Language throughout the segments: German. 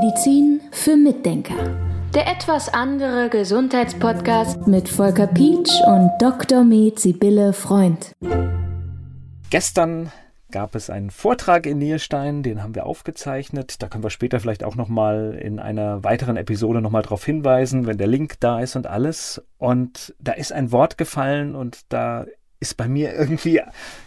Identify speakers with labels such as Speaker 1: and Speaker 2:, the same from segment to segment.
Speaker 1: Medizin für Mitdenker. Der etwas andere Gesundheitspodcast mit Volker Pietsch und Dr. Med Sibylle Freund.
Speaker 2: Gestern gab es einen Vortrag in Nierstein, den haben wir aufgezeichnet. Da können wir später vielleicht auch nochmal in einer weiteren Episode nochmal darauf hinweisen, wenn der Link da ist und alles. Und da ist ein Wort gefallen und da ist bei mir irgendwie,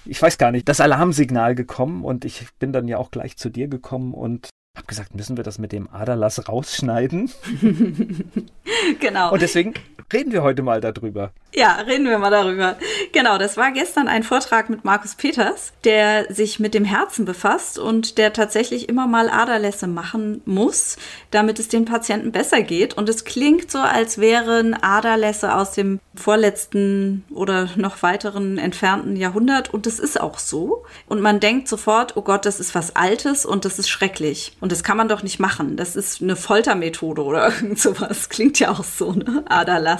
Speaker 2: ich weiß gar nicht, das Alarmsignal gekommen und ich bin dann ja auch gleich zu dir gekommen und habe gesagt, müssen wir das mit dem Aderlass rausschneiden?
Speaker 3: genau.
Speaker 2: Und deswegen reden wir heute mal darüber.
Speaker 3: Ja, reden wir mal darüber. Genau, das war gestern ein Vortrag mit Markus Peters, der sich mit dem Herzen befasst und der tatsächlich immer mal Aderlässe machen muss, damit es den Patienten besser geht. Und es klingt so, als wären Aderlässe aus dem vorletzten oder noch weiteren entfernten Jahrhundert. Und das ist auch so. Und man denkt sofort, oh Gott, das ist was Altes und das ist schrecklich. Und das kann man doch nicht machen. Das ist eine Foltermethode oder irgend sowas. Klingt ja auch so, ne? Aderlass.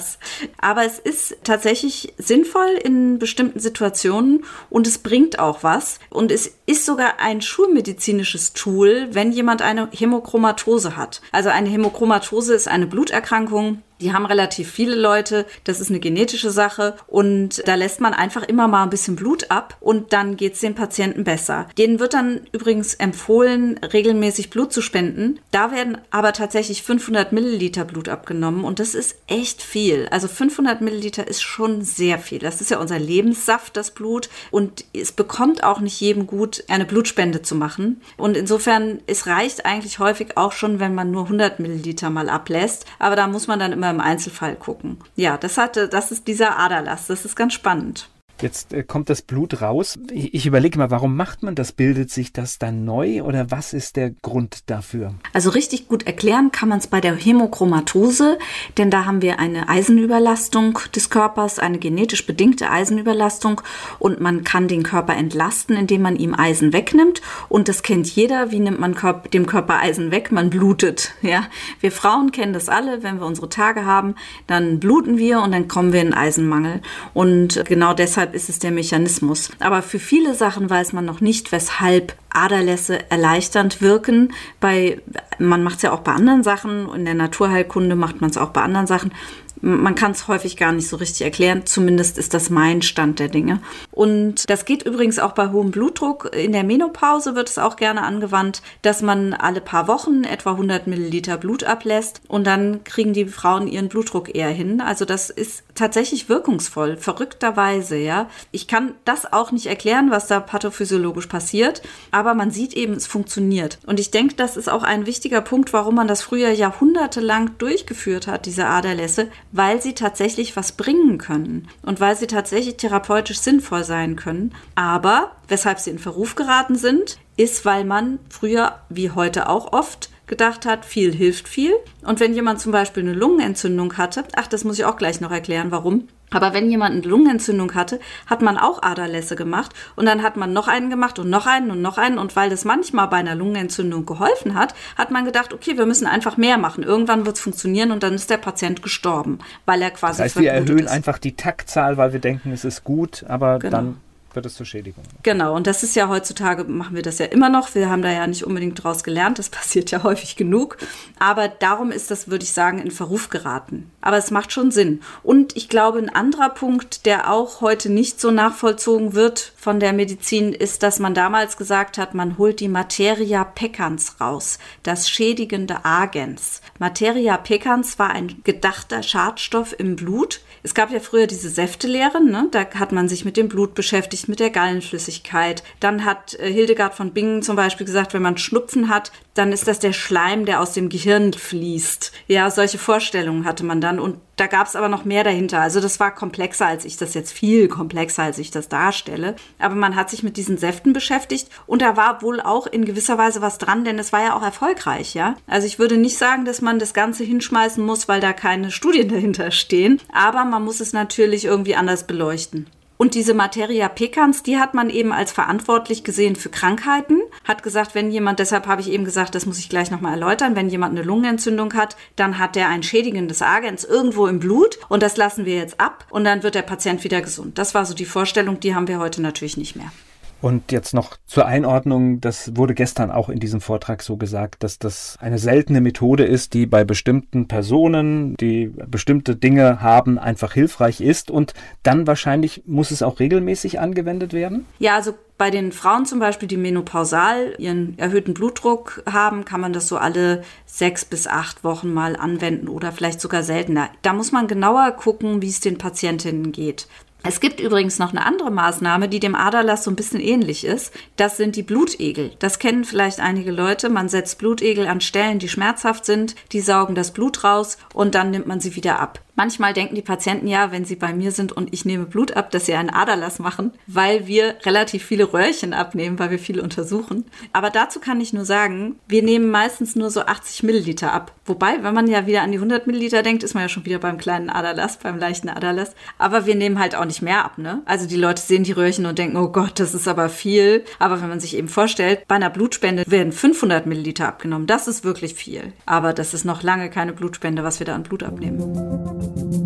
Speaker 3: Aber es ist tatsächlich sinnvoll in bestimmten Situationen und es bringt auch was. Und es ist sogar ein schulmedizinisches Tool, wenn jemand eine Hämochromatose hat. Also eine Hämochromatose ist eine Bluterkrankung, die haben relativ viele Leute. Das ist eine genetische Sache. Und da lässt man einfach immer mal ein bisschen Blut ab und dann geht es den Patienten besser. Denen wird dann übrigens empfohlen, regelmäßig Blut zu spenden. Da werden aber tatsächlich 500 Milliliter Blut abgenommen und das ist echt viel. Also 500 Milliliter ist schon sehr viel. Das ist ja unser Lebenssaft, das Blut. Und es bekommt auch nicht jedem gut, eine Blutspende zu machen. Und insofern, es reicht eigentlich häufig auch schon, wenn man nur 100 Milliliter mal ablässt. Aber da muss man dann immer immer im Einzelfall gucken. Ja, das hatte, das ist dieser Aderlass. Das ist ganz spannend.
Speaker 2: Jetzt äh, kommt das Blut raus. Ich, überlege mal, warum macht man das? Bildet sich das dann neu oder was ist der Grund dafür?
Speaker 3: Also richtig gut erklären kann man es bei der Hämochromatose, denn da haben wir eine Eisenüberlastung des Körpers, eine genetisch bedingte Eisenüberlastung und man kann den Körper entlasten, indem man ihm Eisen wegnimmt und das kennt jeder. Wie nimmt man dem Körper Eisen weg? Man blutet. Ja, wir Frauen kennen das alle. Wenn wir unsere Tage haben, dann bluten wir und dann kommen wir in Eisenmangel und genau deshalb deshalb ist es der Mechanismus. Aber für viele Sachen weiß man noch nicht, weshalb Aderlässe erleichternd wirken. Bei, man macht es ja auch bei anderen Sachen. In der Naturheilkunde macht man es auch bei anderen Sachen man kann es häufig gar nicht so richtig erklären. Zumindest ist das mein Stand der Dinge. Und das geht übrigens auch bei hohem Blutdruck. In der Menopause wird es auch gerne angewandt, dass man alle paar Wochen etwa 100 Milliliter Blut ablässt und dann kriegen die Frauen ihren Blutdruck eher hin. Also das ist tatsächlich wirkungsvoll, verrückterweise, ja. Ich kann das auch nicht erklären, was da pathophysiologisch passiert, aber man sieht eben, es funktioniert. Und ich denke, das ist auch ein wichtiger Punkt, warum man das früher jahrhundertelang durchgeführt hat, diese Aderlässe, weil sie tatsächlich was bringen können und weil sie tatsächlich therapeutisch sinnvoll sein können. Aber weshalb sie in Verruf geraten sind, ist, weil man früher wie heute auch oft gedacht hat, viel hilft viel. Und wenn jemand zum Beispiel eine Lungenentzündung hatte, ach, das muss ich auch gleich noch erklären, warum. Aber wenn jemand eine Lungenentzündung hatte, hat man auch Aderlässe gemacht und dann hat man noch einen gemacht und noch einen und noch einen und weil das manchmal bei einer Lungenentzündung geholfen hat, hat man gedacht, okay, wir müssen einfach mehr machen. Irgendwann wird es funktionieren und dann ist der Patient gestorben, weil er quasi
Speaker 2: das heißt, wir erhöhen ist. einfach die Taktzahl, weil wir denken, es ist gut, aber genau. dann wird es zur Schädigung.
Speaker 3: Genau, und das ist ja heutzutage, machen wir das ja immer noch. Wir haben da ja nicht unbedingt draus gelernt, das passiert ja häufig genug. Aber darum ist das, würde ich sagen, in Verruf geraten. Aber es macht schon Sinn. Und ich glaube, ein anderer Punkt, der auch heute nicht so nachvollzogen wird von der Medizin, ist, dass man damals gesagt hat, man holt die Materia peccans raus, das schädigende Agens. Materia peccans war ein gedachter Schadstoff im Blut. Es gab ja früher diese Säftelehren, ne? da hat man sich mit dem Blut beschäftigt mit der Gallenflüssigkeit. Dann hat äh, Hildegard von Bingen zum Beispiel gesagt, wenn man Schnupfen hat, dann ist das der Schleim, der aus dem Gehirn fließt. Ja, solche Vorstellungen hatte man dann und da gab es aber noch mehr dahinter. Also das war komplexer, als ich das jetzt viel komplexer, als ich das darstelle. Aber man hat sich mit diesen Säften beschäftigt und da war wohl auch in gewisser Weise was dran, denn es war ja auch erfolgreich, ja. Also ich würde nicht sagen, dass man das Ganze hinschmeißen muss, weil da keine Studien dahinter stehen. Aber man muss es natürlich irgendwie anders beleuchten. Und diese Materia peccans, die hat man eben als verantwortlich gesehen für Krankheiten. Hat gesagt, wenn jemand, deshalb habe ich eben gesagt, das muss ich gleich nochmal erläutern, wenn jemand eine Lungenentzündung hat, dann hat der ein schädigendes Agens irgendwo im Blut und das lassen wir jetzt ab und dann wird der Patient wieder gesund. Das war so die Vorstellung, die haben wir heute natürlich nicht mehr.
Speaker 2: Und jetzt noch zur Einordnung, das wurde gestern auch in diesem Vortrag so gesagt, dass das eine seltene Methode ist, die bei bestimmten Personen, die bestimmte Dinge haben, einfach hilfreich ist und dann wahrscheinlich muss es auch regelmäßig angewendet werden?
Speaker 3: Ja, also bei den Frauen zum Beispiel, die menopausal ihren erhöhten Blutdruck haben, kann man das so alle sechs bis acht Wochen mal anwenden oder vielleicht sogar seltener. Da muss man genauer gucken, wie es den Patientinnen geht. Es gibt übrigens noch eine andere Maßnahme, die dem Aderlass so ein bisschen ähnlich ist. Das sind die Blutegel. Das kennen vielleicht einige Leute. Man setzt Blutegel an Stellen, die schmerzhaft sind. Die saugen das Blut raus und dann nimmt man sie wieder ab. Manchmal denken die Patienten ja, wenn sie bei mir sind und ich nehme Blut ab, dass sie einen Aderlass machen, weil wir relativ viele Röhrchen abnehmen, weil wir viel untersuchen. Aber dazu kann ich nur sagen, wir nehmen meistens nur so 80 Milliliter ab. Wobei, wenn man ja wieder an die 100 Milliliter denkt, ist man ja schon wieder beim kleinen Aderlass, beim leichten Aderlass. Aber wir nehmen halt auch nicht mehr ab, ne? Also die Leute sehen die Röhrchen und denken, oh Gott, das ist aber viel. Aber wenn man sich eben vorstellt, bei einer Blutspende werden 500 Milliliter abgenommen. Das ist wirklich viel. Aber das ist noch lange keine Blutspende, was wir da an Blut abnehmen.